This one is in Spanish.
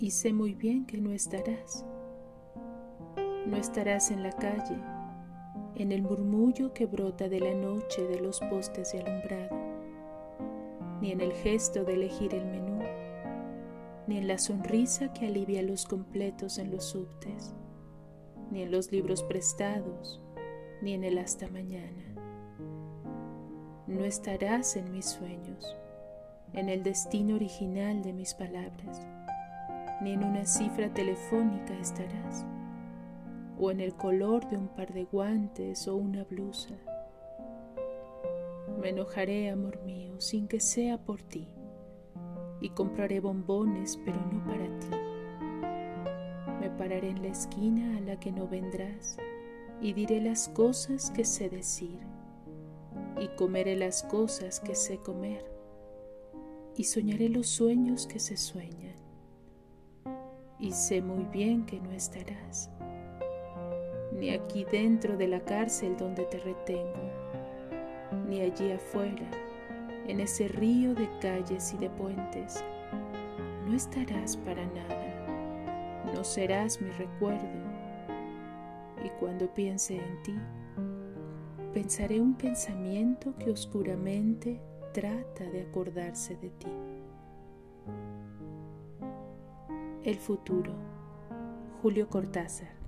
y sé muy bien que no estarás. No estarás en la calle, en el murmullo que brota de la noche de los postes de alumbrado, ni en el gesto de elegir el menú, ni en la sonrisa que alivia los completos en los subtes, ni en los libros prestados, ni en el hasta mañana. No estarás en mis sueños, en el destino original de mis palabras, ni en una cifra telefónica estarás, o en el color de un par de guantes o una blusa. Me enojaré, amor mío, sin que sea por ti, y compraré bombones, pero no para ti. Me pararé en la esquina a la que no vendrás y diré las cosas que sé decir, y comeré las cosas que sé comer, y soñaré los sueños que se sueñan, y sé muy bien que no estarás, ni aquí dentro de la cárcel donde te retengo, ni allí afuera, en ese río de calles y de puentes, no estarás para nada, no serás mi recuerdo y cuando piense en ti, pensaré un pensamiento que oscuramente trata de acordarse de ti. El futuro, Julio Cortázar.